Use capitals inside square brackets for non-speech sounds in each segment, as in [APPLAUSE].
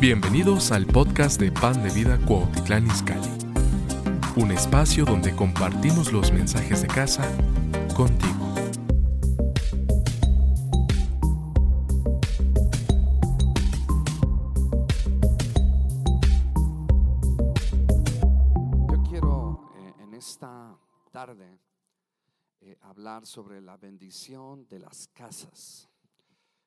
Bienvenidos al podcast de Pan de Vida Cuautitlán Izcalli, un espacio donde compartimos los mensajes de casa contigo. Yo quiero eh, en esta tarde eh, hablar sobre la bendición de las casas,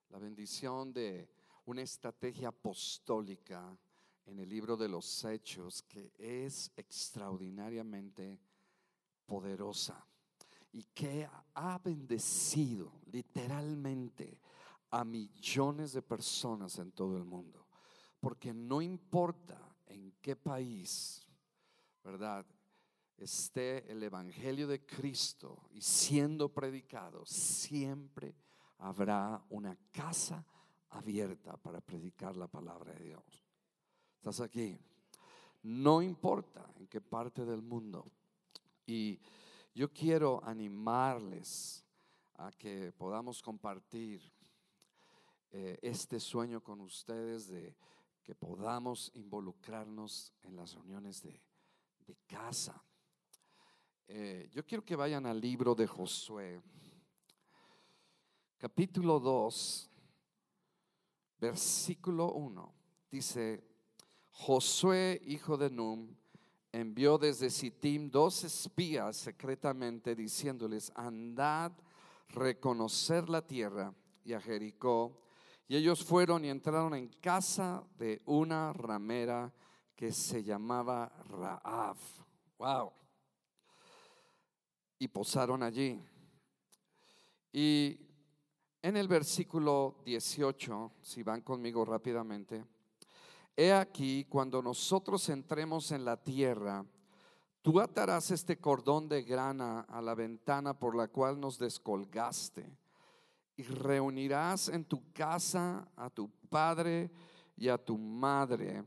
la bendición de una estrategia apostólica en el libro de los Hechos que es extraordinariamente poderosa y que ha bendecido literalmente a millones de personas en todo el mundo. Porque no importa en qué país, ¿verdad? Esté el Evangelio de Cristo y siendo predicado, siempre habrá una casa abierta para predicar la palabra de Dios. ¿Estás aquí? No importa en qué parte del mundo. Y yo quiero animarles a que podamos compartir eh, este sueño con ustedes de que podamos involucrarnos en las reuniones de, casa. Eh, yo quiero que vayan al libro de Josué, capítulo 2, versículo 1. Dice, Josué, hijo de Num, envió desde Sittim dos espías secretamente diciéndoles, andad reconocer la tierra y a Jericó. Y ellos fueron y entraron en casa de una ramera que se llamaba Raab. Wow. Y posaron allí. Y en el versículo 18, si van conmigo rápidamente, he aquí cuando nosotros entremos en la tierra, tú atarás este cordón de grana a la ventana por la cual nos descolgaste y reunirás en tu casa a tu padre y a tu madre,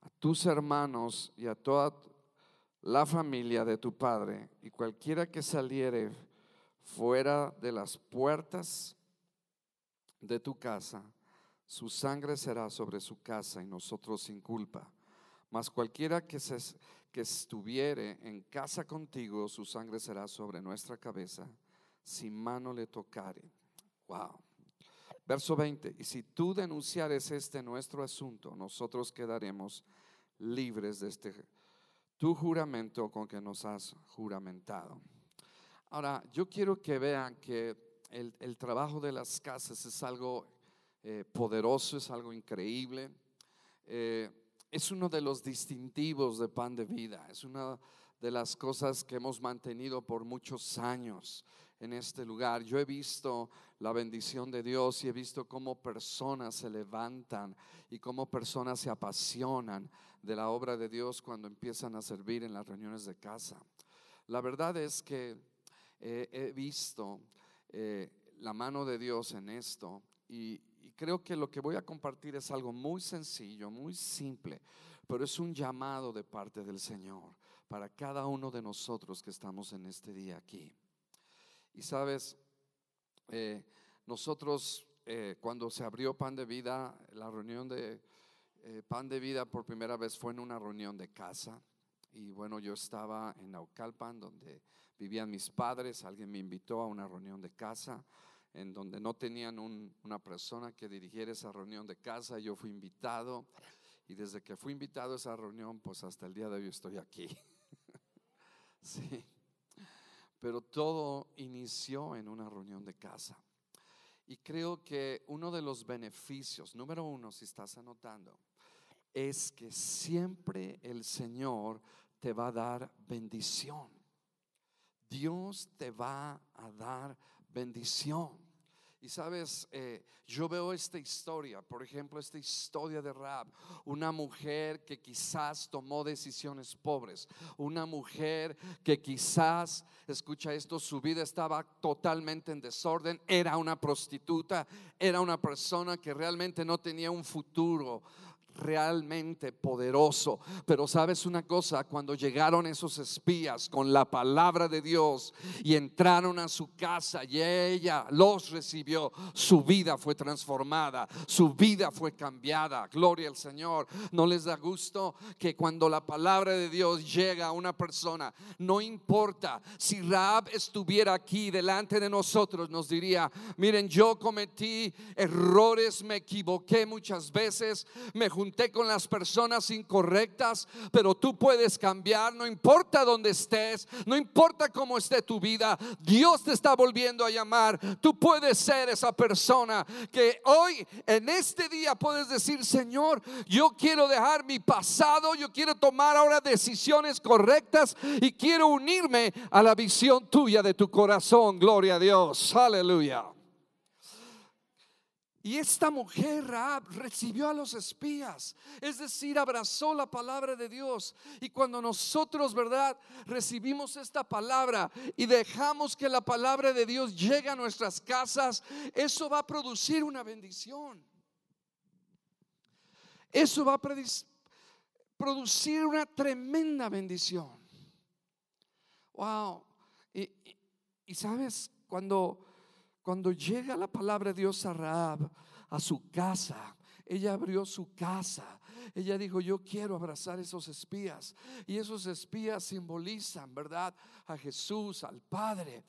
a tus hermanos y a toda la familia de tu padre, y cualquiera que saliere fuera de las puertas de tu casa, su sangre será sobre su casa y nosotros sin culpa. Mas cualquiera que, se, que estuviere en casa contigo, su sangre será sobre nuestra cabeza, si mano le tocare. Wow. Verso 20. Y si tú denunciares este nuestro asunto, nosotros quedaremos libres de este tu juramento con que nos has juramentado. Ahora, yo quiero que vean que el, el trabajo de las casas es algo eh, poderoso, es algo increíble. Eh, es uno de los distintivos de pan de vida, es una de las cosas que hemos mantenido por muchos años en este lugar. Yo he visto la bendición de Dios y he visto cómo personas se levantan y cómo personas se apasionan de la obra de Dios cuando empiezan a servir en las reuniones de casa. La verdad es que he visto eh, la mano de Dios en esto y, creo que lo que voy a compartir es algo muy sencillo, muy simple, pero es un llamado de parte del Señor para cada uno de nosotros que estamos en este día aquí. Y sabes, eh, nosotros eh, cuando se abrió Pan de Vida, la reunión de Pan de Vida por primera vez fue en una reunión de casa. Y bueno, yo estaba en Naucalpan, donde vivían mis padres. Alguien me invitó a una reunión de casa, en donde no tenían un- una persona que dirigiera esa reunión de casa. Yo fui invitado. Y desde que fui invitado a esa reunión, pues hasta el día de hoy estoy aquí. [LAUGHS] sí. Pero todo inició en una reunión de casa. Y creo que uno de los beneficios, número uno, si estás anotando, es que siempre el Señor te va a dar bendición. Dios te va a dar bendición. Y sabes, eh, yo veo esta historia, por ejemplo, esta historia de Rab, una mujer que quizás tomó decisiones pobres, una mujer que quizás, escucha esto, su vida estaba totalmente en desorden, era una prostituta, era una persona que realmente no tenía un futuro realmente poderoso. Pero sabes una cosa, cuando llegaron esos espías con la palabra de Dios y entraron a su casa y ella los recibió, su vida fue transformada, su vida fue cambiada. Gloria al Señor. ¿No les da gusto que cuando la palabra de Dios llega a una persona, no importa si Raab estuviera aquí delante de nosotros, nos diría, miren, yo cometí errores, me equivoqué muchas veces, me con las personas incorrectas, pero tú puedes cambiar, no importa dónde estés, no importa cómo esté tu vida, Dios te está volviendo a llamar. Tú puedes ser esa persona que hoy, en este día, puedes decir, Señor, yo quiero dejar mi pasado, yo quiero tomar ahora decisiones correctas y quiero unirme a la visión tuya de tu corazón. Gloria a Dios. Aleluya. Y esta mujer recibió a los espías, es decir, abrazó la palabra de Dios. Y cuando nosotros, ¿verdad? Recibimos esta palabra y dejamos que la palabra de Dios llegue a nuestras casas, eso va a producir una bendición. Eso va a producir una tremenda bendición. Wow. Y, y sabes, cuando cuando llega la palabra de Dios a Raab, a su casa, ella abrió su casa. Ella dijo, yo quiero abrazar esos espías. Y esos espías simbolizan, ¿verdad? A Jesús, al Padre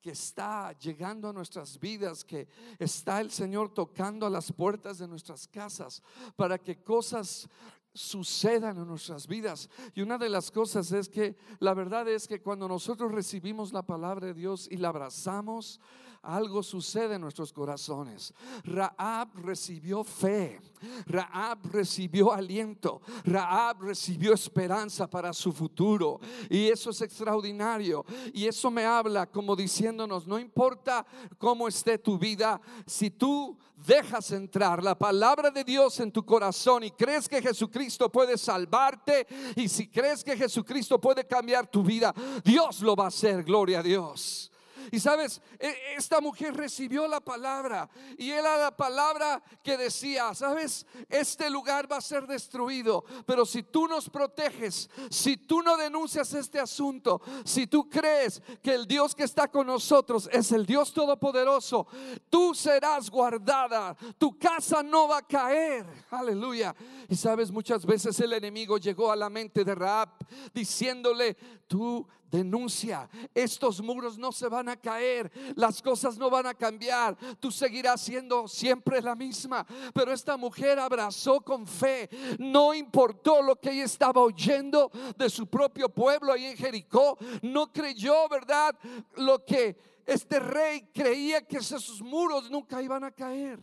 que está llegando a nuestras vidas, que está el Señor tocando a las puertas de nuestras casas para que cosas sucedan en nuestras vidas. Y una de las cosas es que la verdad es que cuando nosotros recibimos la palabra de Dios y la abrazamos, algo sucede en nuestros corazones. Raab recibió fe, Raab recibió aliento, Raab recibió esperanza para su futuro. Y eso es extraordinario. Y eso me habla como diciéndonos, no importa cómo esté tu vida, si tú dejas entrar la palabra de Dios en tu corazón y crees que Jesucristo puede salvarte y si crees que Jesucristo puede cambiar tu vida, Dios lo va a hacer, gloria a Dios. Y sabes, e, esta mujer recibió la palabra y era la palabra que decía, sabes, este lugar va a ser destruido, pero si tú nos proteges, si tú no denuncias este asunto, si tú crees que el Dios que está con nosotros es el Dios todopoderoso, tú serás guardada, tu casa no va a caer. Aleluya. Y sabes, muchas veces el enemigo llegó a la mente de Raab diciéndole, tú denuncia, estos muros no se van a caer, las cosas no van a cambiar, tú seguirás siendo siempre la misma. Pero esta mujer abrazó con fe, no importó lo que ella estaba oyendo de su propio pueblo ahí en Jericó, no creyó, ¿verdad? Lo que este rey creía que esos muros nunca iban a caer.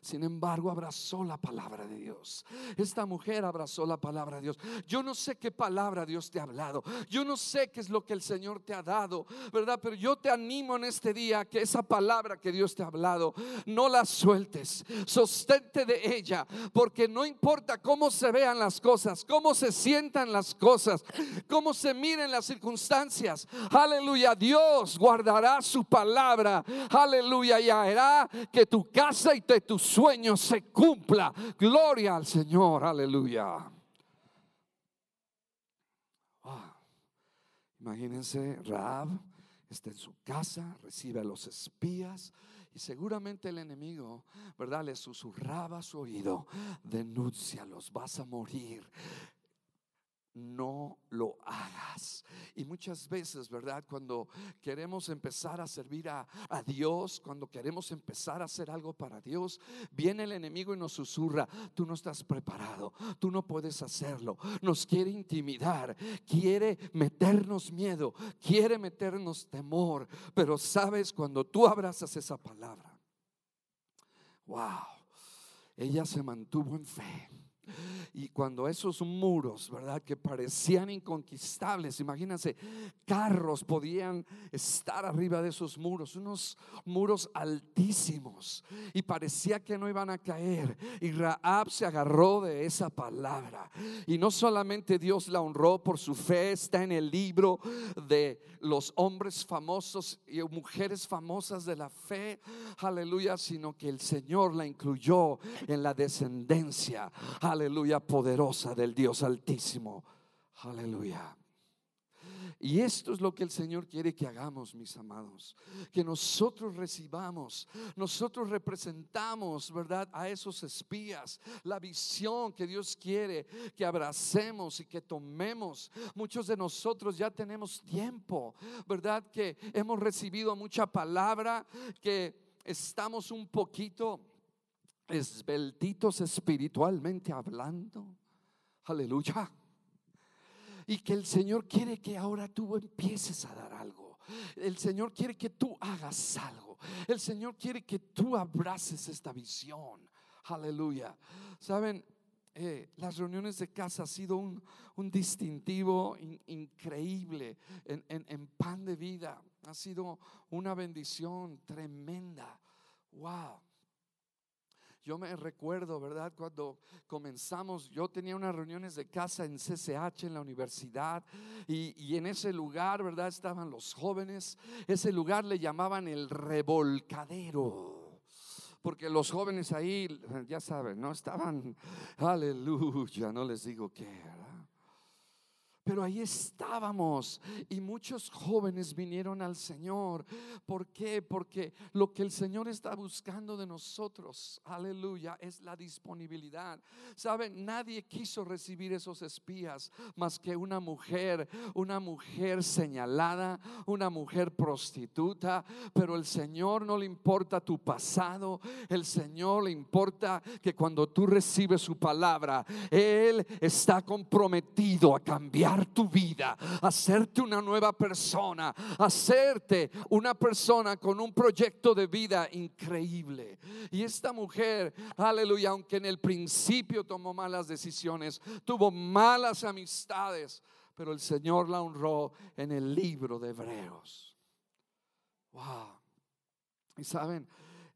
Sin embargo, abrazó la palabra de Dios. Esta mujer abrazó la palabra de Dios. Yo no sé qué palabra Dios te ha hablado. Yo no sé qué es lo que el Señor te ha dado, ¿verdad? Pero yo te animo en este día que esa palabra que Dios te ha hablado, no la sueltes. Sostente de ella, porque no importa cómo se vean las cosas, cómo se sientan las cosas, cómo se miren las circunstancias. Aleluya, Dios guardará su palabra. Aleluya, y hará que tu casa y te, tus sueño se cumpla. Gloria al Señor, aleluya. Imagínense, Raab está en su casa, recibe a los espías y seguramente el enemigo, ¿verdad? Le susurraba a su oído, denúncialos, vas a morir no lo hagas. Y muchas veces, ¿verdad? Cuando queremos empezar a servir a, Dios, cuando queremos empezar a hacer algo para Dios, viene el enemigo y nos susurra, tú no estás preparado, tú no puedes hacerlo, nos quiere intimidar, quiere meternos miedo, quiere meternos temor, pero sabes, cuando tú abrazas esa palabra, wow, ella se mantuvo en fe Y cuando esos muros, ¿verdad? Que parecían inconquistables, imagínense, carros podían estar arriba de esos muros, unos muros altísimos, y parecía que no iban a caer. Y Raab se agarró de esa palabra. Y no solamente Dios la honró por su fe, está en el libro de los hombres famosos y mujeres famosas de la fe, aleluya, sino que el Señor la incluyó en la descendencia, aleluya, poderosa del Dios Altísimo, aleluya. Y esto es lo que el Señor quiere que hagamos, mis amados. Que nosotros recibamos, nosotros representamos, ¿verdad? A esos espías, la visión que Dios quiere que abracemos y que tomemos. Muchos de nosotros ya tenemos tiempo, ¿verdad? Que hemos recibido mucha palabra, que estamos un poquito esbeltitos espiritualmente hablando. Aleluya. Y que el Señor quiere que ahora tú empieces a dar algo. El Señor quiere que tú hagas algo. El Señor quiere que tú abraces esta visión. Aleluya. Saben, eh, las reuniones de casa ha sido un, distintivo increíble en, en pan de vida. Ha sido una bendición tremenda. Wow. Yo me recuerdo, ¿verdad? Cuando comenzamos, yo tenía unas reuniones de casa en CCH, en la universidad, y, en ese lugar, ¿verdad? Estaban los jóvenes. Ese lugar le llamaban el revolcadero porque los jóvenes ahí, ya saben, no estaban, aleluya, no les digo qué, pero ahí estábamos y muchos jóvenes vinieron al Señor. ¿Por qué? Porque lo que el Señor está buscando de nosotros, aleluya, es la disponibilidad. Saben, nadie quiso recibir esos espías más que una mujer, una mujer señalada, una mujer prostituta. Pero el Señor no le importa tu pasado, el Señor le importa que cuando tú recibes su palabra, Él está comprometido a cambiar tu vida, hacerte una nueva persona, hacerte una persona con un proyecto de vida increíble. Y esta mujer, aleluya, aunque en el principio tomó malas decisiones, tuvo malas amistades, pero el Señor la honró en el libro de Hebreos. Wow. Y saben,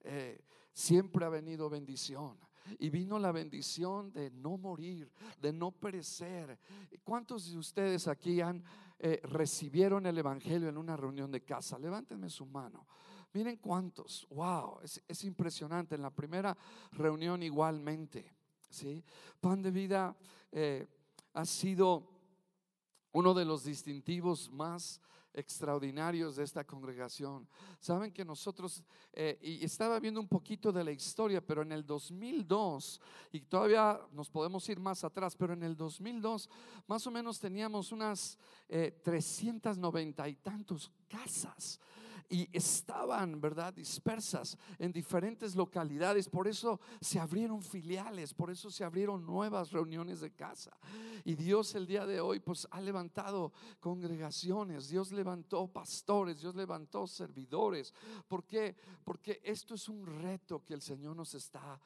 eh, siempre ha venido bendición. Y vino la bendición de no morir, de no perecer. ¿Cuántos de ustedes aquí han eh, recibieron el Evangelio en una reunión de casa? Levántenme su mano. Miren cuántos. Wow, es, impresionante. En la primera reunión igualmente. ¿sí? Pan de vida eh, ha sido uno de los distintivos más extraordinarios de esta congregación. Saben que nosotros, eh, y estaba viendo un poquito de la historia, pero en el 2002, y todavía nos podemos ir más atrás, pero en el 2002 más o menos teníamos unas 390 eh, y tantos casas y estaban, ¿verdad?, dispersas en diferentes localidades. Por eso se abrieron filiales, por eso se abrieron nuevas reuniones de casa. Y Dios el día de hoy, pues, ha levantado congregaciones, Dios levantó pastores, Dios levantó servidores. ¿Por qué? Porque esto es un reto que el Señor nos está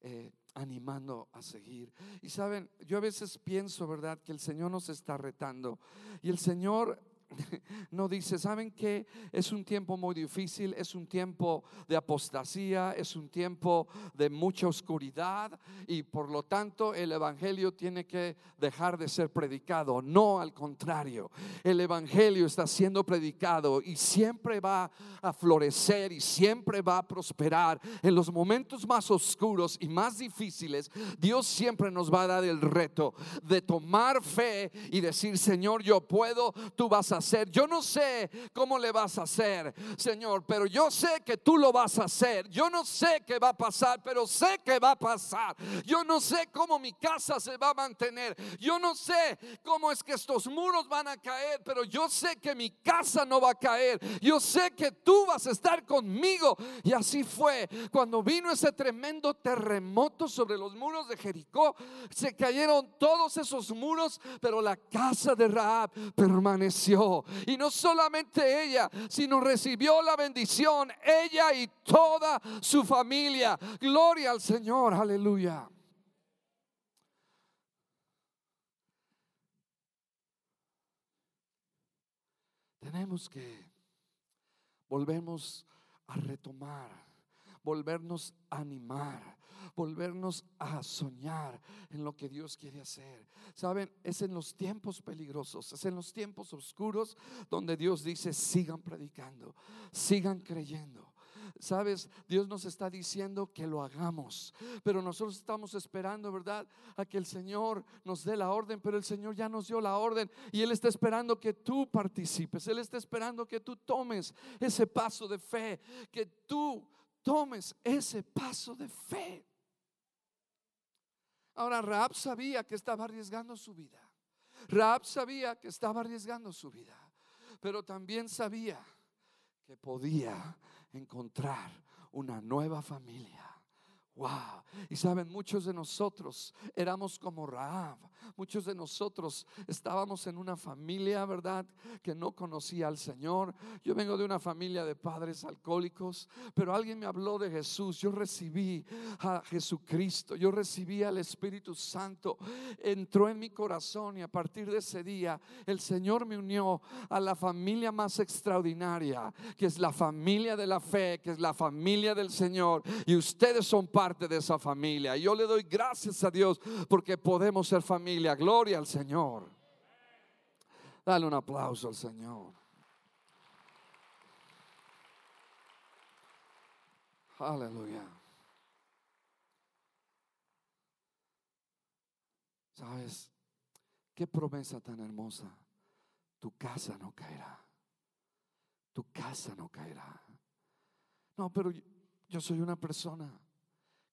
eh, animando a seguir. Y saben, yo a veces pienso, ¿verdad?, que el Señor nos está retando. Y el Señor [LAUGHS] no dice, ¿saben que Es un tiempo muy difícil, es un tiempo de apostasía, es un tiempo de mucha oscuridad y por lo tanto el Evangelio tiene que dejar de ser predicado. No, al contrario, el Evangelio está siendo predicado y siempre va a florecer y siempre va a prosperar. En los momentos más oscuros y más difíciles, Dios siempre nos va a dar el reto de tomar fe y decir, Señor, yo puedo, tú vas a hacer. Yo no sé cómo le vas a hacer, Señor, pero yo sé que tú lo vas a hacer. Yo no sé qué va a pasar, pero sé que va a pasar. Yo no sé cómo mi casa se va a mantener. Yo no sé cómo es que estos muros van a caer, pero yo sé que mi casa no va a caer. Yo sé que tú vas a estar conmigo. Y así fue cuando vino ese tremendo terremoto sobre los muros de Jericó. Se cayeron todos esos muros, pero la casa de Raab permaneció y no solamente ella, sino recibió la bendición ella y toda su familia. Gloria al Señor, aleluya. Tenemos que volvemos a retomar, volvernos a animar volvernos a soñar en lo que Dios quiere hacer. Saben, es en los tiempos peligrosos, es en los tiempos oscuros donde Dios dice, sigan predicando, sigan creyendo. Sabes, Dios nos está diciendo que lo hagamos, pero nosotros estamos esperando, ¿verdad? A que el Señor nos dé la orden, pero el Señor ya nos dio la orden y Él está esperando que tú participes, Él está esperando que tú tomes ese paso de fe, que tú tomes ese paso de fe. Ahora, Raab sabía que estaba arriesgando su vida. Raab sabía que estaba arriesgando su vida, pero también sabía que podía encontrar una nueva familia. Wow. Y saben, muchos de nosotros éramos como Raab. Muchos de nosotros estábamos en una familia, ¿verdad? Que no conocía al Señor. Yo vengo de una familia de padres alcohólicos, pero alguien me habló de Jesús. Yo recibí a Jesucristo. Yo recibí al Espíritu Santo. Entró en mi corazón y a partir de ese día el Señor me unió a la familia más extraordinaria, que es la familia de la fe, que es la familia del Señor. Y ustedes son padres parte de esa familia. Yo le doy gracias a Dios porque podemos ser familia. Gloria al Señor. Dale un aplauso al Señor. Aleluya. ¿Sabes qué promesa tan hermosa? Tu casa no caerá. Tu casa no caerá. No, pero yo soy una persona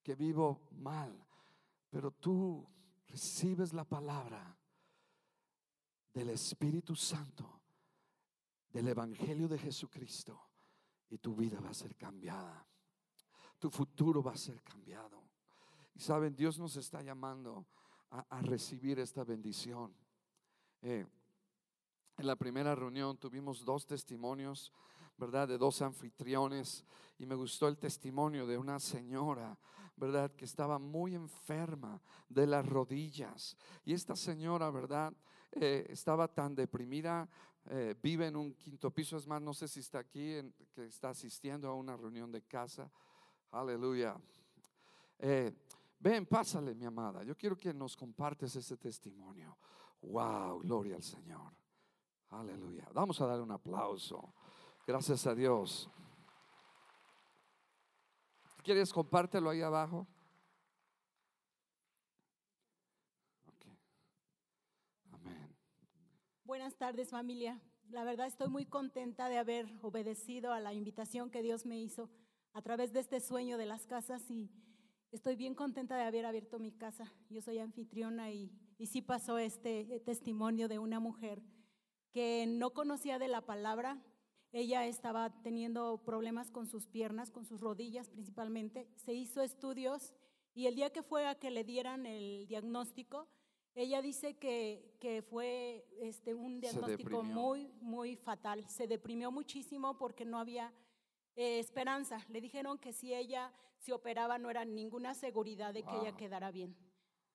que vivo mal, pero tú recibes la palabra del Espíritu Santo, del Evangelio de Jesucristo, y tu vida va a ser cambiada. Tu futuro va a ser cambiado. Y saben, Dios nos está llamando a, recibir esta bendición. Eh, en la primera reunión tuvimos dos testimonios, ¿verdad? De dos anfitriones. Y me gustó el testimonio de una señora ¿verdad? Que estaba muy enferma de las rodillas. Y esta señora, ¿verdad? Eh, estaba tan deprimida, eh, vive en un quinto piso, es más, no sé si está aquí, que está asistiendo a una reunión de casa. Aleluya. Eh, ven, pásale, mi amada. Yo quiero que nos compartes ese testimonio. Wow, gloria al Señor. Aleluya. Vamos a darle un aplauso. Gracias a Dios. ¿Quieres compártelo ahí abajo? Buenas tardes familia. La verdad estoy muy contenta de haber obedecido a la invitación que Dios me hizo a través de este sueño de las casas y estoy bien contenta de haber abierto mi casa. Yo soy anfitriona y, y sí pasó este testimonio de una mujer que no conocía de la palabra, ella estaba teniendo problemas con sus piernas, con sus rodillas principalmente. Se hizo estudios y el día que fue a que le dieran el diagnóstico, ella dice que, que fue este, un diagnóstico muy, muy fatal. Se deprimió muchísimo porque no había eh, esperanza. Le dijeron que si ella se operaba no era ninguna seguridad de que ella quedara bien.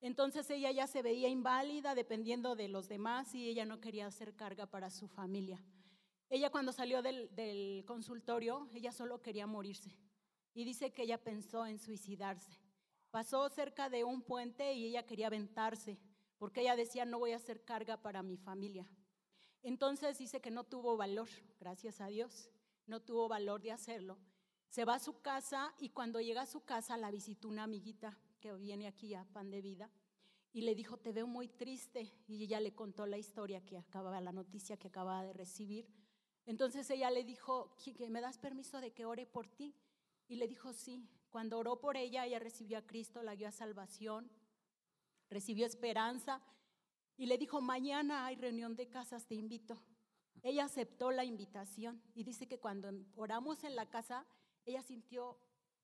Entonces ella ya se veía inválida dependiendo de los demás y ella no quería hacer carga para su familia. Ella cuando salió del, consultorio, ella solo quería morirse. Y dice que ella pensó en suicidarse. Pasó cerca de un puente y ella quería aventarse, porque ella decía, no voy a hacer carga para mi familia. Entonces dice que no tuvo valor, gracias a Dios, no tuvo valor de hacerlo. Se va a su casa y cuando llega a su casa la visitó una amiguita que viene aquí a Pan de Vida y le dijo, te veo muy triste. Y ella le contó la historia que acababa, la noticia que acababa de recibir. Entonces ella le dijo, ¿me das permiso de que ore por ti? Y le dijo, sí. Cuando oró por ella, ella recibió a Cristo, la guió a salvación, recibió esperanza y le dijo, mañana hay reunión de casas, te invito. Ella aceptó la invitación y dice que cuando oramos en la casa, ella sintió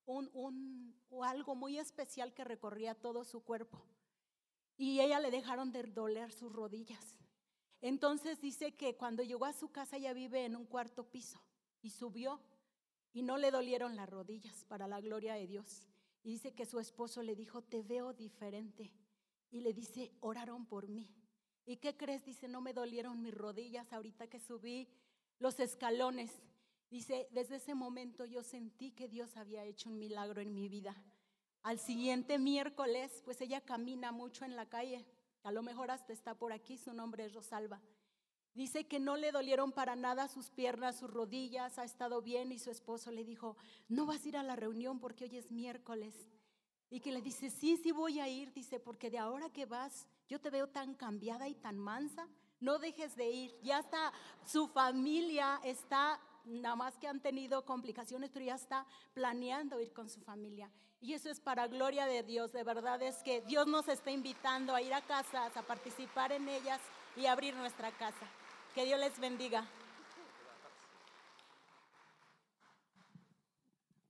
un, un, algo muy especial que recorría todo su cuerpo. Y ella le dejaron de doler sus rodillas. Entonces dice que cuando llegó a su casa ella vive en un cuarto piso y subió y no le dolieron las rodillas para la gloria de Dios. Y dice que su esposo le dijo, te veo diferente. Y le dice, oraron por mí. ¿Y qué crees? Dice, no me dolieron mis rodillas ahorita que subí los escalones. Dice, desde ese momento yo sentí que Dios había hecho un milagro en mi vida. Al siguiente miércoles, pues ella camina mucho en la calle. A lo mejor hasta está por aquí, su nombre es Rosalba. Dice que no le dolieron para nada sus piernas, sus rodillas, ha estado bien y su esposo le dijo, no vas a ir a la reunión porque hoy es miércoles. Y que le dice, sí, sí voy a ir, dice, porque de ahora que vas, yo te veo tan cambiada y tan mansa, no dejes de ir. Ya está, su familia está, nada más que han tenido complicaciones, pero ya está planeando ir con su familia. Y eso es para gloria de Dios, de verdad es que Dios nos está invitando a ir a casas, a participar en ellas y abrir nuestra casa. Que Dios les bendiga.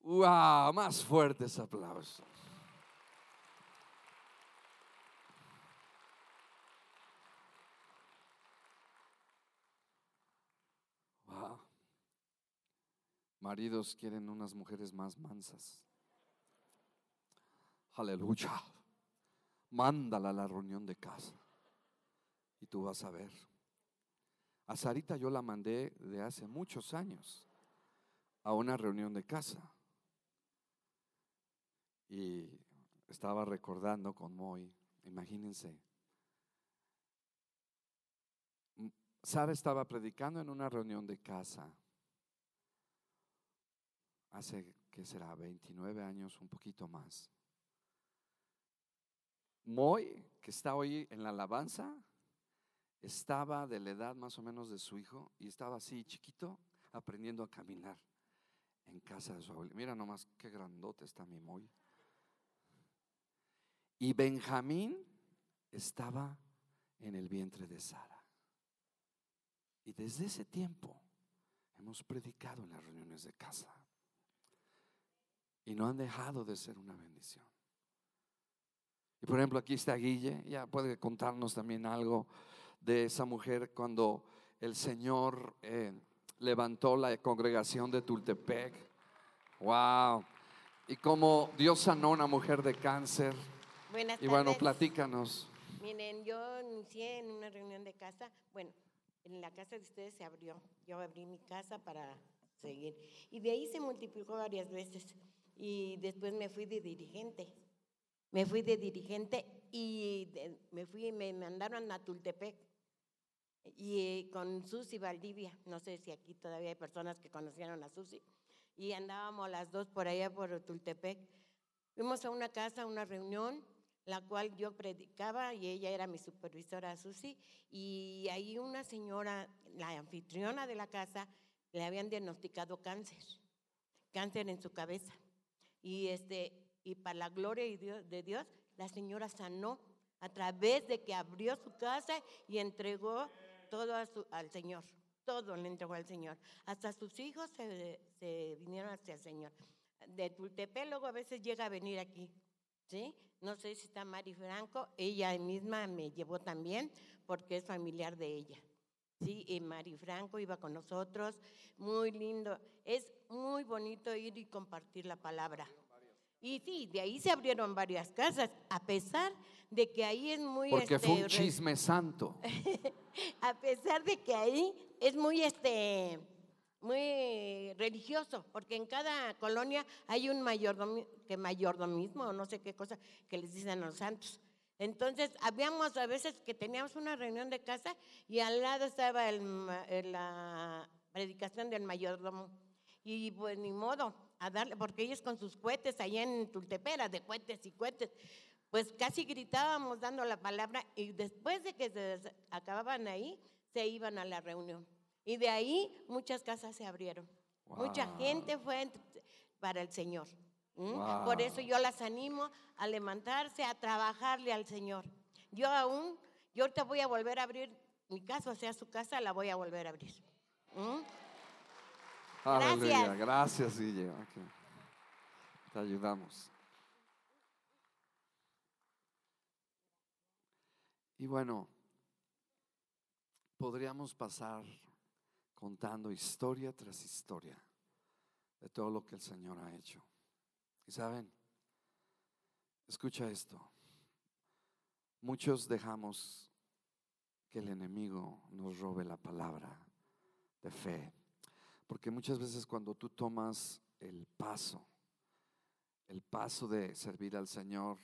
¡Wow! Más fuertes aplausos. Maridos quieren unas mujeres más mansas. Aleluya. Mándala a la reunión de casa. Y tú vas a ver. A Sarita yo la mandé de hace muchos años a una reunión de casa. Y estaba recordando con Moy, imagínense. Sara estaba predicando en una reunión de casa hace, ¿qué será? 29 años, un poquito más. Moy, que está hoy en la alabanza, estaba de la edad más o menos de su hijo y estaba así chiquito aprendiendo a caminar en casa de su abuelo. Mira nomás qué grandote está mi Moy. Y Benjamín estaba en el vientre de Sara. Y desde ese tiempo hemos predicado en las reuniones de casa. Y no han dejado de ser una bendición. Y por ejemplo, aquí está Guille, ya puede contarnos también algo de esa mujer cuando el Señor eh, levantó la congregación de Tultepec. Wow. Y como Dios sanó a una mujer de cáncer. Buenas y bueno, platícanos. Miren, yo inicié en una reunión de casa. Bueno, en la casa de ustedes se abrió. Yo abrí mi casa para seguir. Y de ahí se multiplicó varias veces y después me fui de dirigente. Me fui de dirigente y me fui, me mandaron a Tultepec y con Susi Valdivia. No sé si aquí todavía hay personas que conocieron a Susi. Y andábamos las dos por allá por Tultepec. Fuimos a una casa, a una reunión, la cual yo predicaba y ella era mi supervisora Susi. Y ahí una señora, la anfitriona de la casa, le habían diagnosticado cáncer, cáncer en su cabeza. Y, este, y para la gloria de Dios, la señora sanó a través de que abrió su casa y entregó todo al Señor. Todo le entregó al Señor. Hasta sus hijos se, vinieron hacia el Señor. De Tultepec luego a veces llega a venir aquí. ¿sí? No sé si está Mari Franco. Ella misma me llevó también porque es familiar de ella. Sí, y Mari Franco iba con nosotros, muy lindo. Es muy bonito ir y compartir la palabra. Y sí, de ahí se abrieron varias casas, a pesar de que ahí es muy... Porque fue un este, chisme santo. [LAUGHS] a pesar de que ahí es muy, este, muy religioso, porque en cada colonia hay un mayordomo, que mayordomismo, o no sé qué cosa, que les dicen a los santos. Entonces, habíamos a veces que teníamos una reunión de casa y al lado estaba la predicación del mayordomo. Y pues ni modo, a darle, porque ellos con sus cohetes allá en Tultepera, de cohetes y cohetes, pues casi gritábamos dando la palabra y después de que se acababan ahí, se iban a la reunión. Y de ahí muchas casas se abrieron. Mucha gente fue para el Señor. Por eso yo las animo a levantarse, a trabajarle al Señor. Yo aún, yo ahorita voy a volver a abrir mi casa, o sea, su casa la voy a volver a abrir. Gracias. Gracias, Guille. Te ayudamos. Y bueno, podríamos pasar contando historia tras historia de todo lo que el Señor ha hecho. Y saben, escucha esto. Muchos dejamos que el enemigo nos robe la palabra de fe. Porque muchas veces cuando tú tomas el paso, el paso de servir al Señor,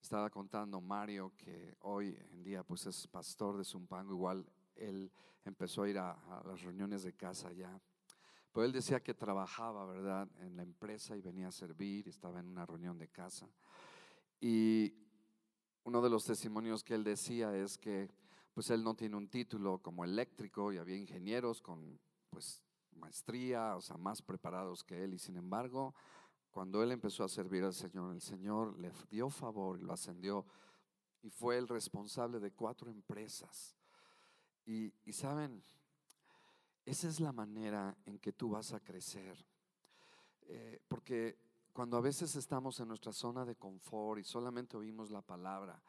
estaba contando Mario que hoy en día pues es pastor de Zumpango, igual él empezó a ir a, las reuniones de casa ya. Pero él decía que trabajaba, ¿verdad?, en la empresa y venía a servir, estaba en una reunión de casa. Y uno de los testimonios que él decía es que pues él no tiene un título como eléctrico y había ingenieros con pues maestría, o sea, más preparados que él y sin embargo, cuando él empezó a servir al Señor, el Señor le dio favor y lo ascendió y fue el responsable de cuatro empresas. Y, y saben, esa es la manera en que tú vas a crecer. Eh, porque cuando a veces estamos en nuestra zona de confort y solamente oímos la palabra,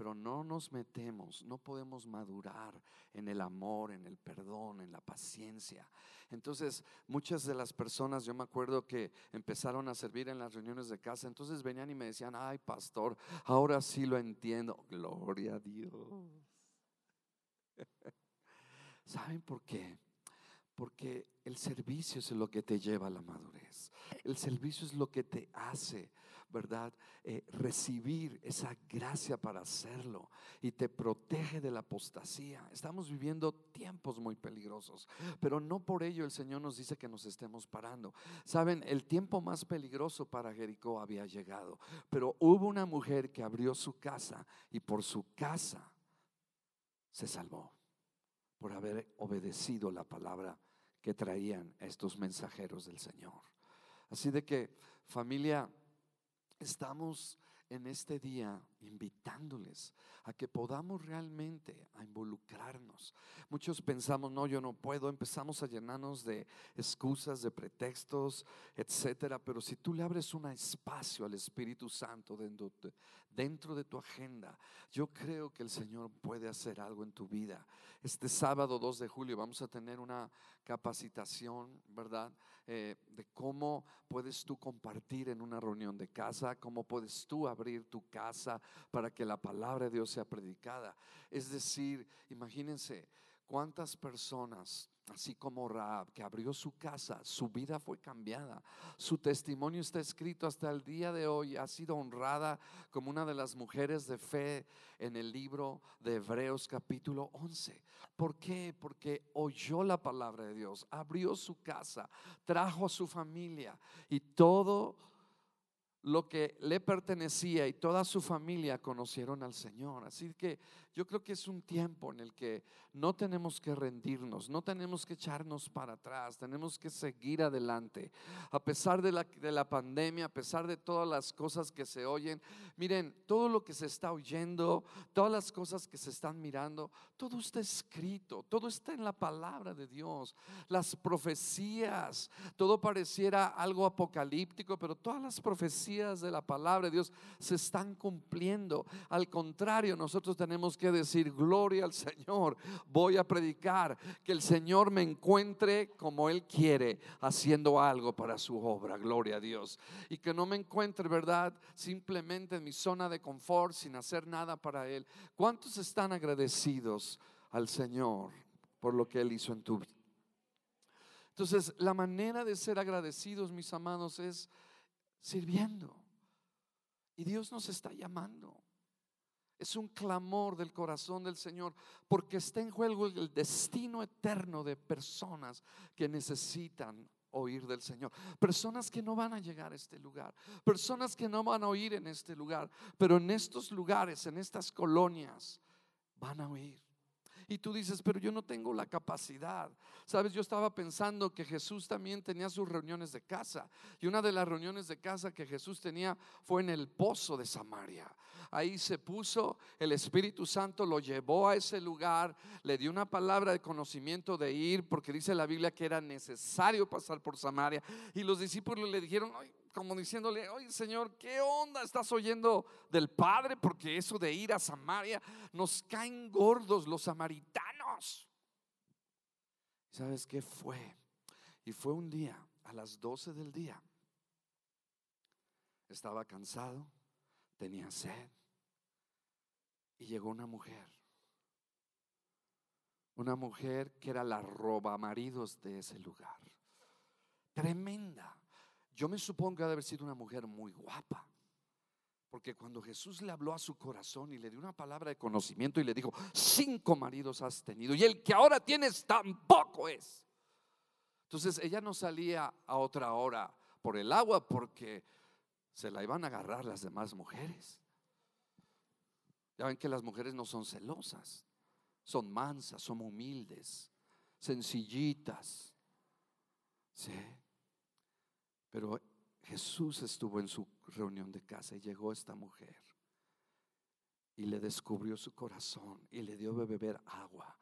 pero no nos metemos, no podemos madurar en el amor, en el perdón, en la paciencia. Entonces, muchas de las personas, yo me acuerdo que empezaron a servir en las reuniones de casa, entonces venían y me decían, ay pastor, ahora sí lo entiendo, gloria a Dios. [LAUGHS] ¿Saben por qué? Porque el servicio es lo que te lleva a la madurez. El servicio es lo que te hace, ¿verdad? Eh, recibir esa gracia para hacerlo y te protege de la apostasía. Estamos viviendo tiempos muy peligrosos, pero no por ello el Señor nos dice que nos estemos parando. Saben, el tiempo más peligroso para Jericó había llegado, pero hubo una mujer que abrió su casa y por su casa se salvó por haber obedecido la palabra que traían estos mensajeros del Señor. Así de que familia, estamos en este día invitándoles a que podamos realmente a involucrarnos. Muchos pensamos, no, yo no puedo, empezamos a llenarnos de excusas, de pretextos, etcétera, pero si tú le abres un espacio al Espíritu Santo dentro de, dentro de tu agenda, yo creo que el Señor puede hacer algo en tu vida. Este sábado 2 de julio vamos a tener una capacitación, ¿verdad? Eh, de cómo puedes tú compartir en una reunión de casa, cómo puedes tú abrir tu casa para que la palabra de Dios sea predicada. Es decir, imagínense cuántas personas así como Raab, que abrió su casa, su vida fue cambiada. Su testimonio está escrito hasta el día de hoy, ha sido honrada como una de las mujeres de fe en el libro de Hebreos capítulo 11. ¿Por qué? Porque oyó la palabra de Dios, abrió su casa, trajo a su familia y todo lo que le pertenecía y toda su familia conocieron al Señor. Así que yo creo que es un tiempo en el que no tenemos que rendirnos, no tenemos que echarnos para atrás, tenemos que seguir adelante. A pesar de la, de la pandemia, a pesar de todas las cosas que se oyen, miren, todo lo que se está oyendo, todas las cosas que se están mirando, todo está escrito, todo está en la palabra de Dios. Las profecías, todo pareciera algo apocalíptico, pero todas las profecías de la palabra de Dios se están cumpliendo. Al contrario, nosotros tenemos que decir, gloria al Señor, voy a predicar, que el Señor me encuentre como Él quiere, haciendo algo para su obra, gloria a Dios. Y que no me encuentre, ¿verdad? Simplemente en mi zona de confort, sin hacer nada para Él. ¿Cuántos están agradecidos al Señor por lo que Él hizo en tu vida? Entonces, la manera de ser agradecidos, mis amados, es sirviendo. Y Dios nos está llamando. Es un clamor del corazón del Señor porque está en juego el destino eterno de personas que necesitan oír del Señor. Personas que no van a llegar a este lugar. Personas que no van a oír en este lugar. Pero en estos lugares, en estas colonias, van a oír. Y tú dices, pero yo no tengo la capacidad. Sabes, yo estaba pensando que Jesús también tenía sus reuniones de casa. Y una de las reuniones de casa que Jesús tenía fue en el pozo de Samaria. Ahí se puso, el Espíritu Santo lo llevó a ese lugar, le dio una palabra de conocimiento de ir, porque dice la Biblia que era necesario pasar por Samaria. Y los discípulos le dijeron, como diciéndole, oye Señor, ¿qué onda estás oyendo del Padre? Porque eso de ir a Samaria nos caen gordos los samaritanos. ¿Sabes qué fue? Y fue un día, a las 12 del día. Estaba cansado, tenía sed. Y llegó una mujer. Una mujer que era la roba maridos de ese lugar. Tremenda. Yo me supongo que ha de haber sido una mujer muy guapa. Porque cuando Jesús le habló a su corazón y le dio una palabra de conocimiento y le dijo, cinco maridos has tenido y el que ahora tienes tampoco es. Entonces ella no salía a otra hora por el agua porque se la iban a agarrar las demás mujeres. Ya ven que las mujeres no son celosas, son mansas, son humildes, sencillitas. Sí. Pero Jesús estuvo en su reunión de casa y llegó esta mujer y le descubrió su corazón y le dio de beber agua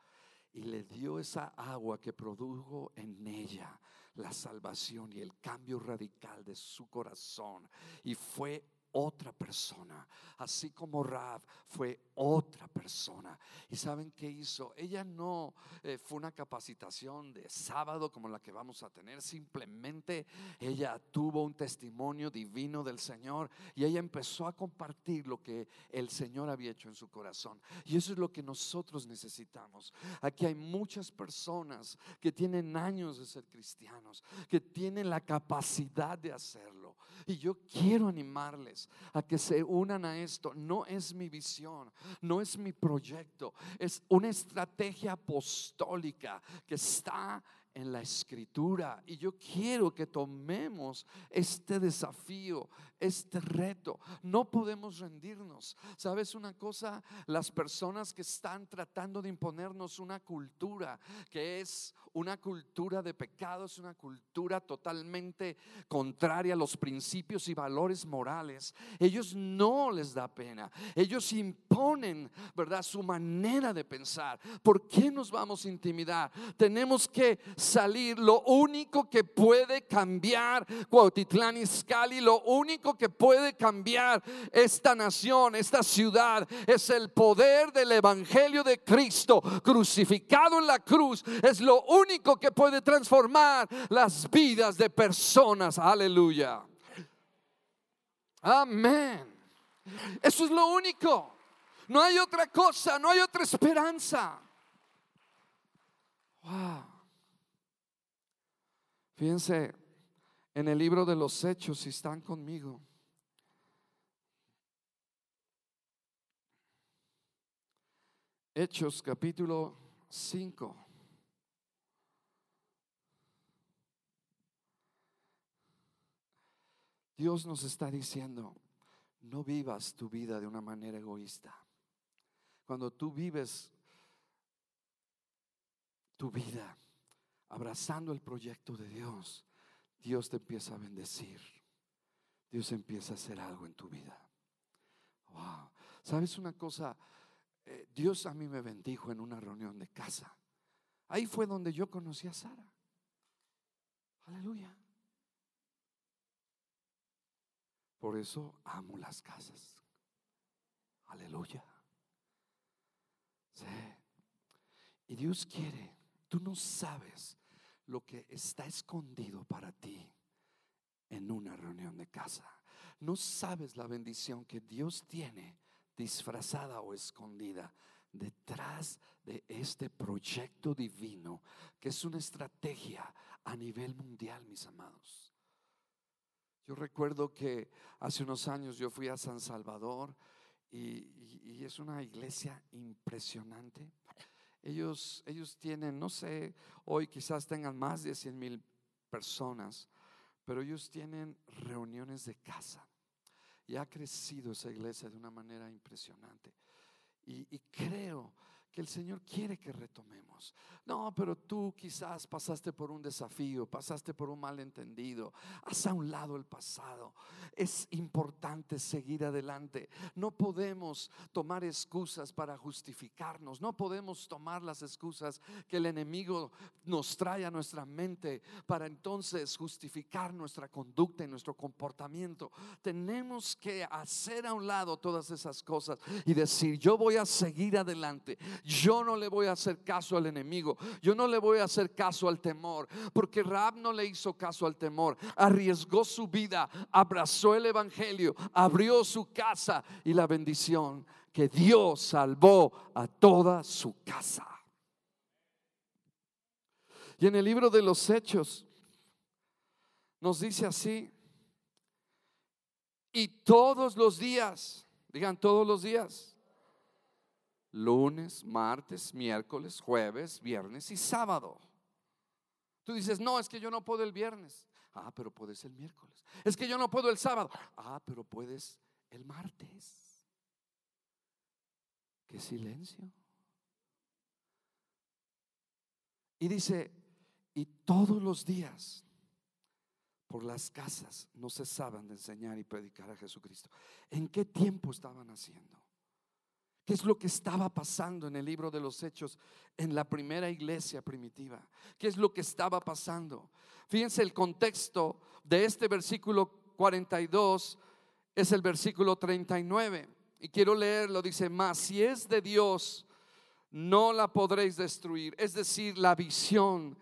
y le dio esa agua que produjo en ella la salvación y el cambio radical de su corazón. Y fue otra persona, así como Rav fue otra persona. ¿Y saben qué hizo? Ella no eh, fue una capacitación de sábado como la que vamos a tener, simplemente ella tuvo un testimonio divino del Señor y ella empezó a compartir lo que el Señor había hecho en su corazón. Y eso es lo que nosotros necesitamos. Aquí hay muchas personas que tienen años de ser cristianos, que tienen la capacidad de hacerlo. Y yo quiero animarles a que se unan a esto. No es mi visión, no es mi proyecto, es una estrategia apostólica que está en la escritura. Y yo quiero que tomemos este desafío, este reto. No podemos rendirnos. ¿Sabes una cosa? Las personas que están tratando de imponernos una cultura que es una cultura de pecado, es una cultura totalmente contraria a los principios y valores morales. Ellos no les da pena. Ellos imponen, ¿verdad? Su manera de pensar. ¿Por qué nos vamos a intimidar? Tenemos que salir. Lo único que puede cambiar Cuautitlán Izcalli, lo único que puede cambiar esta nación, esta ciudad, es el poder del Evangelio de Cristo crucificado en la cruz. Es lo único que puede transformar las vidas de personas. Aleluya. Amén. Eso es lo único. No hay otra cosa, no hay otra esperanza. Wow. Fíjense en el libro de los hechos, si están conmigo. Hechos capítulo 5. Dios nos está diciendo, no vivas tu vida de una manera egoísta. Cuando tú vives tu vida abrazando el proyecto de Dios, Dios te empieza a bendecir. Dios empieza a hacer algo en tu vida. Wow. ¿Sabes una cosa? Eh, Dios a mí me bendijo en una reunión de casa. Ahí fue donde yo conocí a Sara. Aleluya. Por eso amo las casas. Aleluya. Sí. Y Dios quiere, tú no sabes lo que está escondido para ti en una reunión de casa. No sabes la bendición que Dios tiene disfrazada o escondida detrás de este proyecto divino que es una estrategia a nivel mundial, mis amados. Yo recuerdo que hace unos años yo fui a San Salvador y, es una iglesia impresionante. Ellos, ellos tienen, no sé, hoy quizás tengan más de 100 mil personas, pero ellos tienen reuniones de casa. Y ha crecido esa iglesia de una manera impresionante. Y, y creo que el Señor quiere que retomemos. No, pero tú quizás pasaste por un desafío, pasaste por un malentendido. Haz a un lado el pasado. Es importante seguir adelante. No podemos tomar excusas para justificarnos. No podemos tomar las excusas que el enemigo nos trae a nuestra mente para entonces justificar nuestra conducta y nuestro comportamiento. Tenemos que hacer a un lado todas esas cosas y decir, yo voy a seguir adelante. Yo no le voy a hacer caso al enemigo. Yo no le voy a hacer caso al temor, porque Rab no le hizo caso al temor. Arriesgó su vida, abrazó el Evangelio, abrió su casa y la bendición que Dios salvó a toda su casa. Y en el libro de los Hechos nos dice así, y todos los días, digan todos los días, lunes, martes, miércoles, jueves, viernes y sábado. Tú dices, no, es que yo no puedo el viernes. Ah, pero puedes el miércoles. Es que yo no puedo el sábado. Ah, pero puedes el martes. Qué silencio. Y dice, y todos los días por las casas no cesaban de enseñar y predicar a Jesucristo. ¿En qué tiempo estaban haciendo? ¿Qué es lo que estaba pasando en el libro de los Hechos en la primera iglesia primitiva? ¿Qué es lo que estaba pasando? Fíjense el contexto de este versículo 42 es el versículo 39 y quiero leerlo, dice, más si es de Dios, no la podréis destruir. Es decir, la visión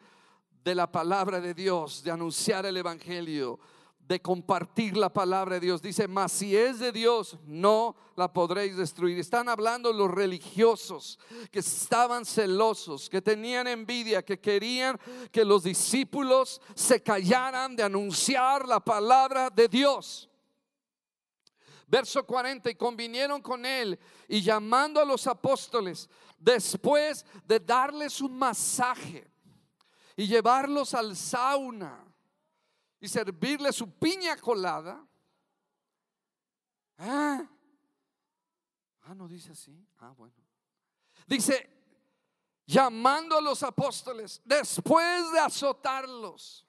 de la palabra de Dios, de anunciar el Evangelio, de compartir la palabra de Dios. Dice, mas si es de Dios, no la podréis destruir. Están hablando los religiosos que estaban celosos, que tenían envidia, que querían que los discípulos se callaran de anunciar la palabra de Dios. Verso 40, y convinieron con él y llamando a los apóstoles, después de darles un masaje y llevarlos al sauna y servirle su piña colada. Ah, ah no dice así. Ah, bueno. Dice, llamando a los apóstoles, después de azotarlos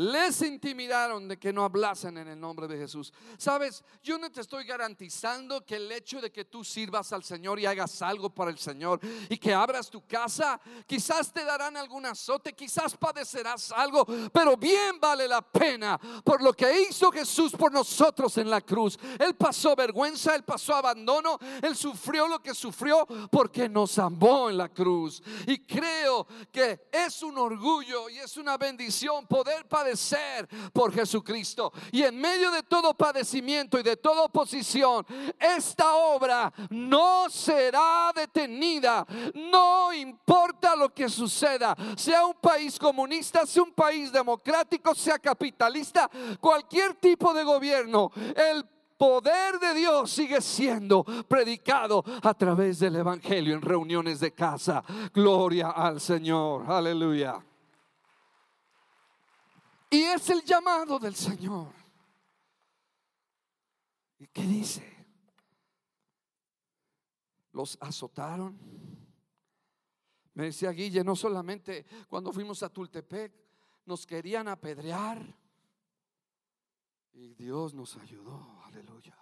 les intimidaron de que no hablasen en el nombre de Jesús. Sabes, yo no te estoy garantizando que el hecho de que tú sirvas al Señor y hagas algo para el Señor y que abras tu casa, quizás te darán algún azote, quizás padecerás algo, pero bien vale la pena por lo que hizo Jesús por nosotros en la cruz. Él pasó vergüenza, él pasó abandono, él sufrió lo que sufrió porque nos amó en la cruz. Y creo que es un orgullo y es una bendición poder padecer por Jesucristo. Y en medio de todo padecimiento y de toda oposición, esta obra no será detenida. No importa lo que suceda, sea un país comunista, sea un país democrático, sea capitalista, cualquier tipo de gobierno, el poder de Dios sigue siendo predicado a través del Evangelio en reuniones de casa. Gloria al Señor. Aleluya. Y es el llamado del Señor. ¿Y qué dice? Los azotaron. Me decía Guille, no solamente cuando fuimos a Tultepec, nos querían apedrear. Y Dios nos ayudó, aleluya.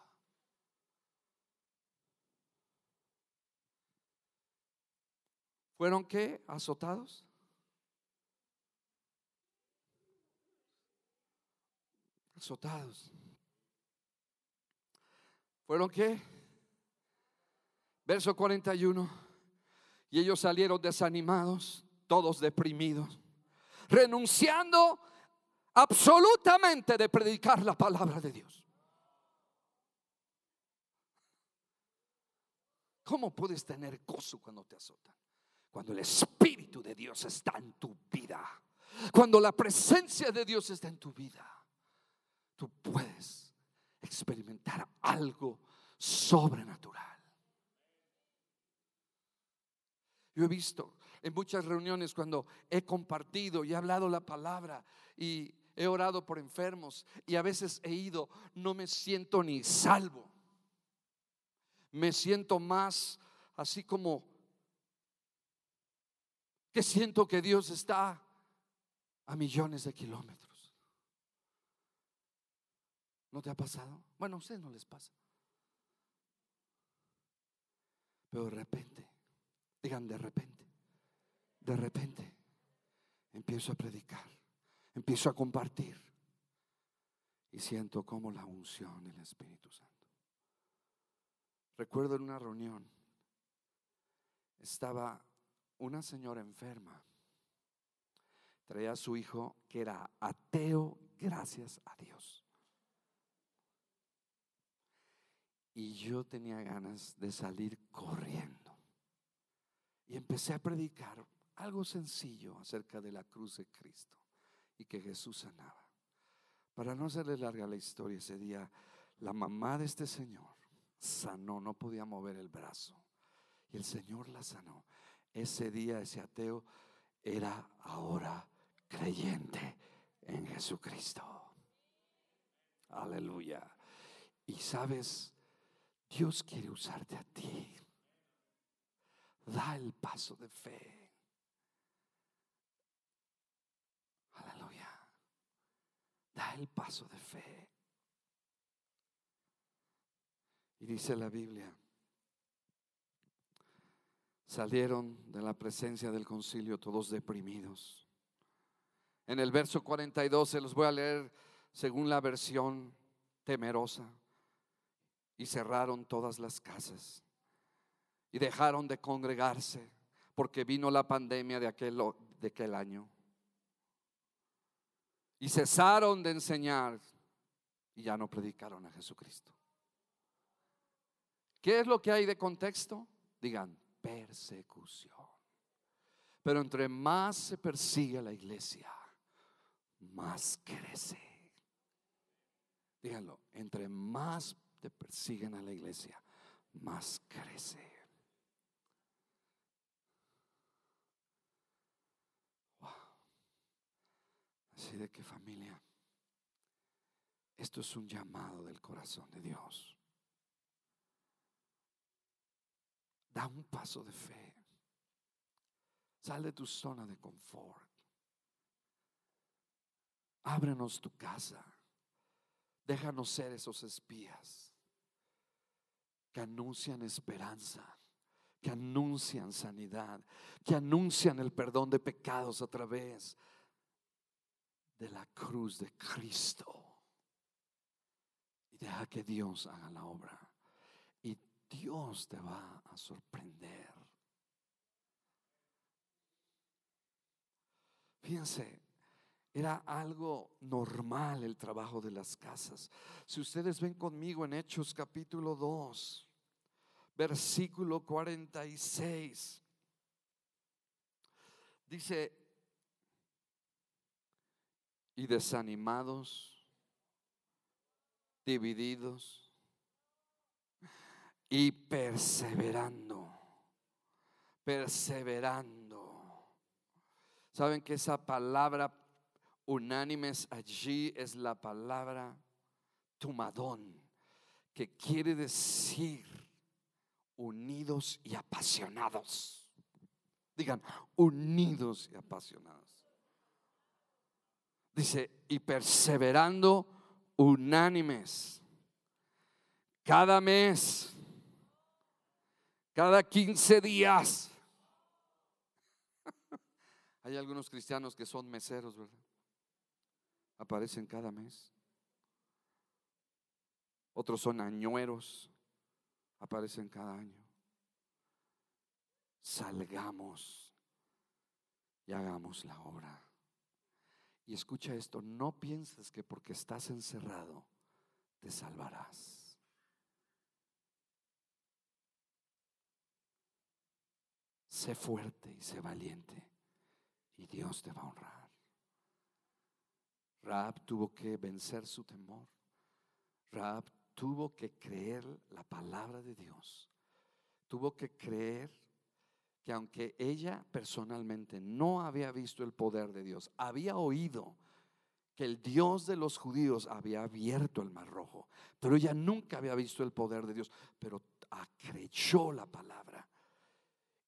¿Fueron qué? ¿Azotados? Azotados. ¿Fueron qué? Verso 41. Y ellos salieron desanimados, todos deprimidos, renunciando absolutamente de predicar la palabra de Dios. ¿Cómo puedes tener gozo cuando te azotan? Cuando el Espíritu de Dios está en tu vida. Cuando la presencia de Dios está en tu vida tú puedes experimentar algo sobrenatural. Yo he visto en muchas reuniones cuando he compartido y he hablado la palabra y he orado por enfermos y a veces he ido, no me siento ni salvo. Me siento más así como que siento que Dios está a millones de kilómetros. ¿No te ha pasado? Bueno, a ustedes no les pasa. Pero de repente, digan de repente, de repente, empiezo a predicar, empiezo a compartir y siento como la unción del Espíritu Santo. Recuerdo en una reunión, estaba una señora enferma, traía a su hijo que era ateo, gracias a Dios. Y yo tenía ganas de salir corriendo. Y empecé a predicar algo sencillo acerca de la cruz de Cristo y que Jesús sanaba. Para no hacerle larga la historia, ese día la mamá de este señor sanó, no podía mover el brazo. Y el Señor la sanó. Ese día ese ateo era ahora creyente en Jesucristo. Aleluya. Y sabes, Dios quiere usarte a ti. Da el paso de fe. Aleluya. Da el paso de fe. Y dice la Biblia, salieron de la presencia del concilio todos deprimidos. En el verso 42 se los voy a leer según la versión temerosa. Y cerraron todas las casas y dejaron de congregarse porque vino la pandemia de aquel, de aquel año. Y cesaron de enseñar y ya no predicaron a Jesucristo. ¿Qué es lo que hay de contexto? Digan, persecución. Pero entre más se persigue la iglesia, más crece. Díganlo, entre más te persiguen a la iglesia, más crece. Así de que familia, esto es un llamado del corazón de Dios. Da un paso de fe. Sal de tu zona de confort. Ábrenos tu casa. Déjanos ser esos espías que anuncian esperanza, que anuncian sanidad, que anuncian el perdón de pecados a través de la cruz de Cristo. Y deja que Dios haga la obra. Y Dios te va a sorprender. Fíjense, era algo normal el trabajo de las casas. Si ustedes ven conmigo en Hechos capítulo 2, versículo 46, dice, y desanimados, divididos y perseverando, perseverando. ¿Saben que esa palabra unánimes allí es la palabra tumadón, que quiere decir unidos y apasionados. Digan, unidos y apasionados. Dice, y perseverando unánimes. Cada mes, cada 15 días. [LAUGHS] Hay algunos cristianos que son meseros, ¿verdad? aparecen cada mes. Otros son añueros, aparecen cada año. Salgamos y hagamos la obra. Y escucha esto, no pienses que porque estás encerrado te salvarás. Sé fuerte y sé valiente y Dios te va a honrar. Raab tuvo que vencer su temor. Raab tuvo que creer la palabra de Dios. Tuvo que creer que aunque ella personalmente no había visto el poder de Dios, había oído que el Dios de los judíos había abierto el mar rojo, pero ella nunca había visto el poder de Dios, pero creyó la palabra.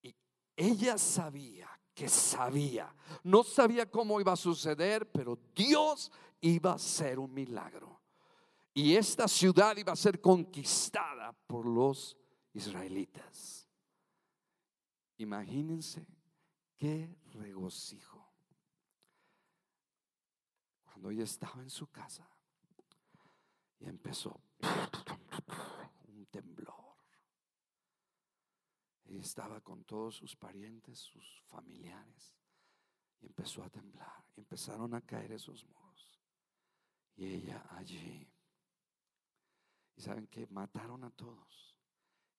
Y ella sabía que sabía. No sabía cómo iba a suceder, pero Dios iba a hacer un milagro. Y esta ciudad iba a ser conquistada por los israelitas. Imagínense qué regocijo. Cuando ella estaba en su casa y empezó un temblor estaba con todos sus parientes, sus familiares. Y empezó a temblar. empezaron a caer esos muros. Y ella allí. Y saben que mataron a todos.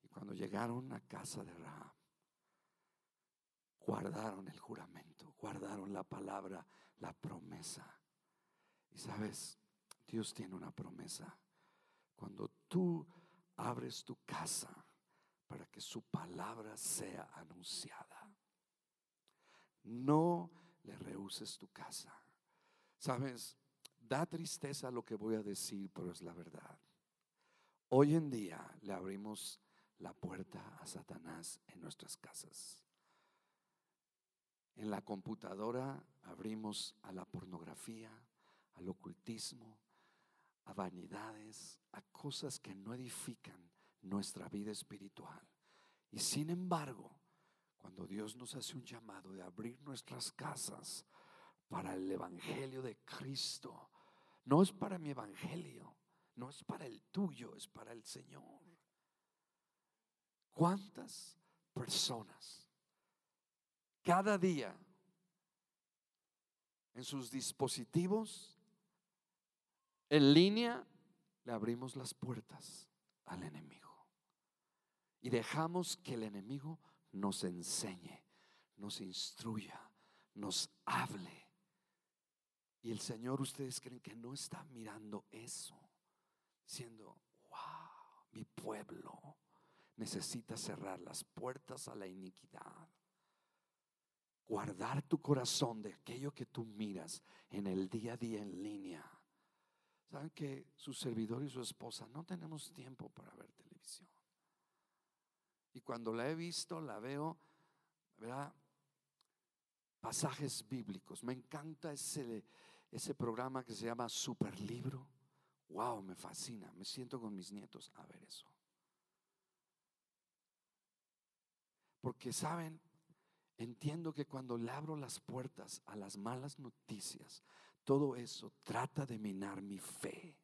Y cuando llegaron a casa de Rahab, guardaron el juramento, guardaron la palabra, la promesa. Y sabes, Dios tiene una promesa. Cuando tú abres tu casa para que su palabra sea anunciada, no le rehuses tu casa. Sabes, da tristeza lo que voy a decir, pero es la verdad. Hoy en día le abrimos la puerta a Satanás en nuestras casas. En la computadora abrimos a la pornografía, al ocultismo, a vanidades, a cosas que no edifican nuestra vida espiritual. Y sin embargo, cuando Dios nos hace un llamado de abrir nuestras casas para el Evangelio de Cristo, no es para mi Evangelio, no es para el tuyo, es para el Señor. ¿Cuántas personas cada día en sus dispositivos en línea le abrimos las puertas al enemigo y dejamos que el enemigo nos enseñe, nos instruya, nos hable. Y el Señor, ustedes creen que no está mirando eso, diciendo, wow, mi pueblo necesita cerrar las puertas a la iniquidad. Guardar tu corazón de aquello que tú miras en el día a día en línea. Saben que su servidor y su esposa no tenemos tiempo para ver televisión. Y cuando la he visto, la veo, ¿verdad? Pasajes bíblicos. Me encanta ese, ese programa que se llama Super Libro. Wow, me fascina. Me siento con mis nietos a ver eso. Porque, ¿saben? Entiendo que cuando le abro las puertas a las malas noticias, todo eso trata de minar mi fe.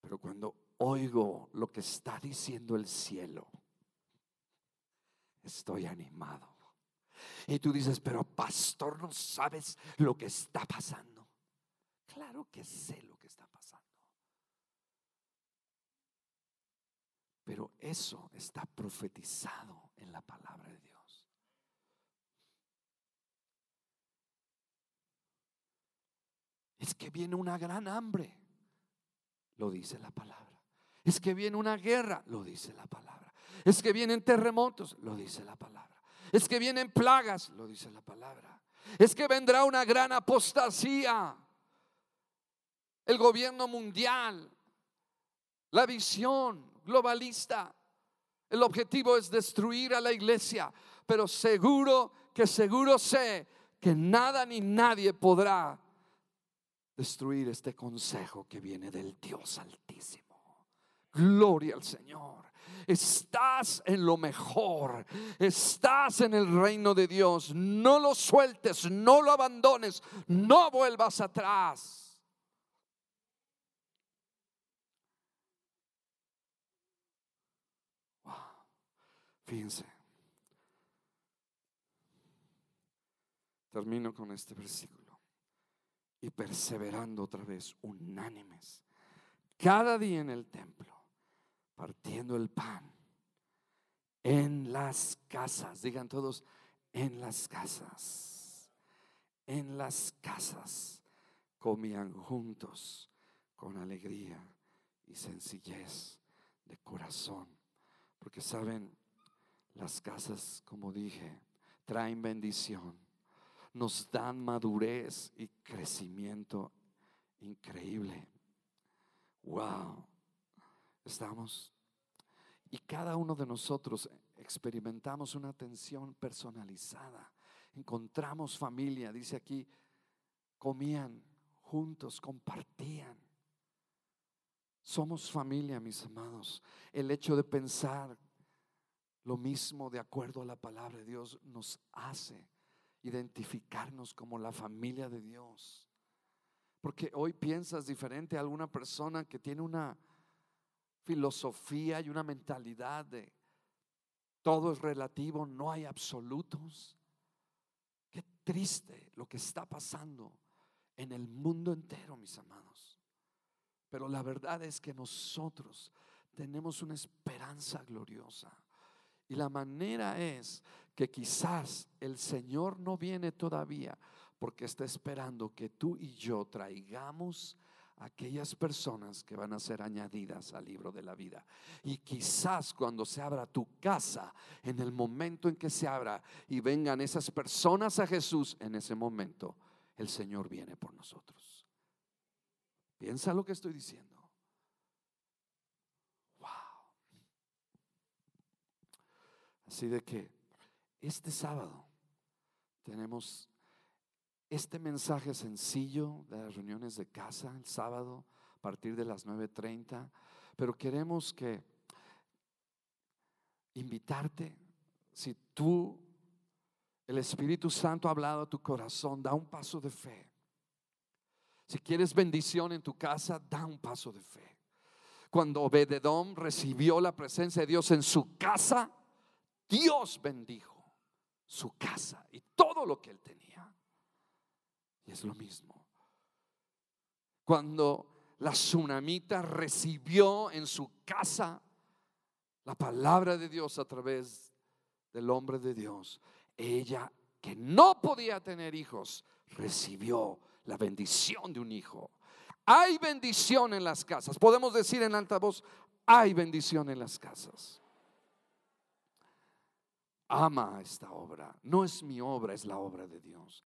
Pero cuando oigo lo que está diciendo el cielo, estoy animado. Y tú dices, pero pastor, no sabes lo que está pasando. Claro que sé lo que está pasando. Pero eso está profetizado en la palabra de Dios. Es que viene una gran hambre, lo dice la palabra. Es que viene una guerra, lo dice la palabra. Es que vienen terremotos, lo dice la palabra. Es que vienen plagas, lo dice la palabra. Es que vendrá una gran apostasía. El gobierno mundial, la visión globalista. El objetivo es destruir a la iglesia, pero seguro que seguro sé que nada ni nadie podrá destruir este consejo que viene del Dios altísimo. Gloria al Señor. Estás en lo mejor. Estás en el reino de Dios. No lo sueltes, no lo abandones, no vuelvas atrás. Fíjense. Termino con este versículo. Y perseverando otra vez, unánimes, cada día en el templo partiendo el pan en las casas. Digan todos, en las casas. En las casas comían juntos con alegría y sencillez de corazón. Porque saben, las casas, como dije, traen bendición, nos dan madurez y crecimiento increíble. Wow. Estamos. Y cada uno de nosotros experimentamos una atención personalizada. Encontramos familia, dice aquí, comían juntos, compartían. Somos familia, mis amados. El hecho de pensar lo mismo de acuerdo a la palabra de Dios nos hace identificarnos como la familia de Dios. Porque hoy piensas diferente a alguna persona que tiene una filosofía y una mentalidad de todo es relativo, no hay absolutos. Qué triste lo que está pasando en el mundo entero, mis amados. Pero la verdad es que nosotros tenemos una esperanza gloriosa Y la manera es que quizás el Señor no viene todavía porque está esperando que tú y yo traigamos aquellas personas que van a ser añadidas al libro de la vida. Y quizás cuando se abra tu casa, en el momento en que se abra y vengan esas personas a Jesús, en ese momento el Señor viene por nosotros. Piensa lo que estoy diciendo. Wow. Así de que este sábado tenemos este mensaje sencillo de las reuniones de casa el sábado a partir de las 9.30, pero queremos que invitarte, si tú, el Espíritu Santo ha hablado a tu corazón, da un paso de fe. Si quieres bendición en tu casa, da un paso de fe. Cuando Obededom recibió la presencia de Dios en su casa, Dios bendijo su casa y todo lo que él tenía. Y es lo mismo. Cuando la tsunamita recibió en su casa la palabra de Dios a través del hombre de Dios, ella que no podía tener hijos, recibió la bendición de un hijo. Hay bendición en las casas. Podemos decir en alta voz, hay bendición en las casas. Ama esta obra. No es mi obra, es la obra de Dios.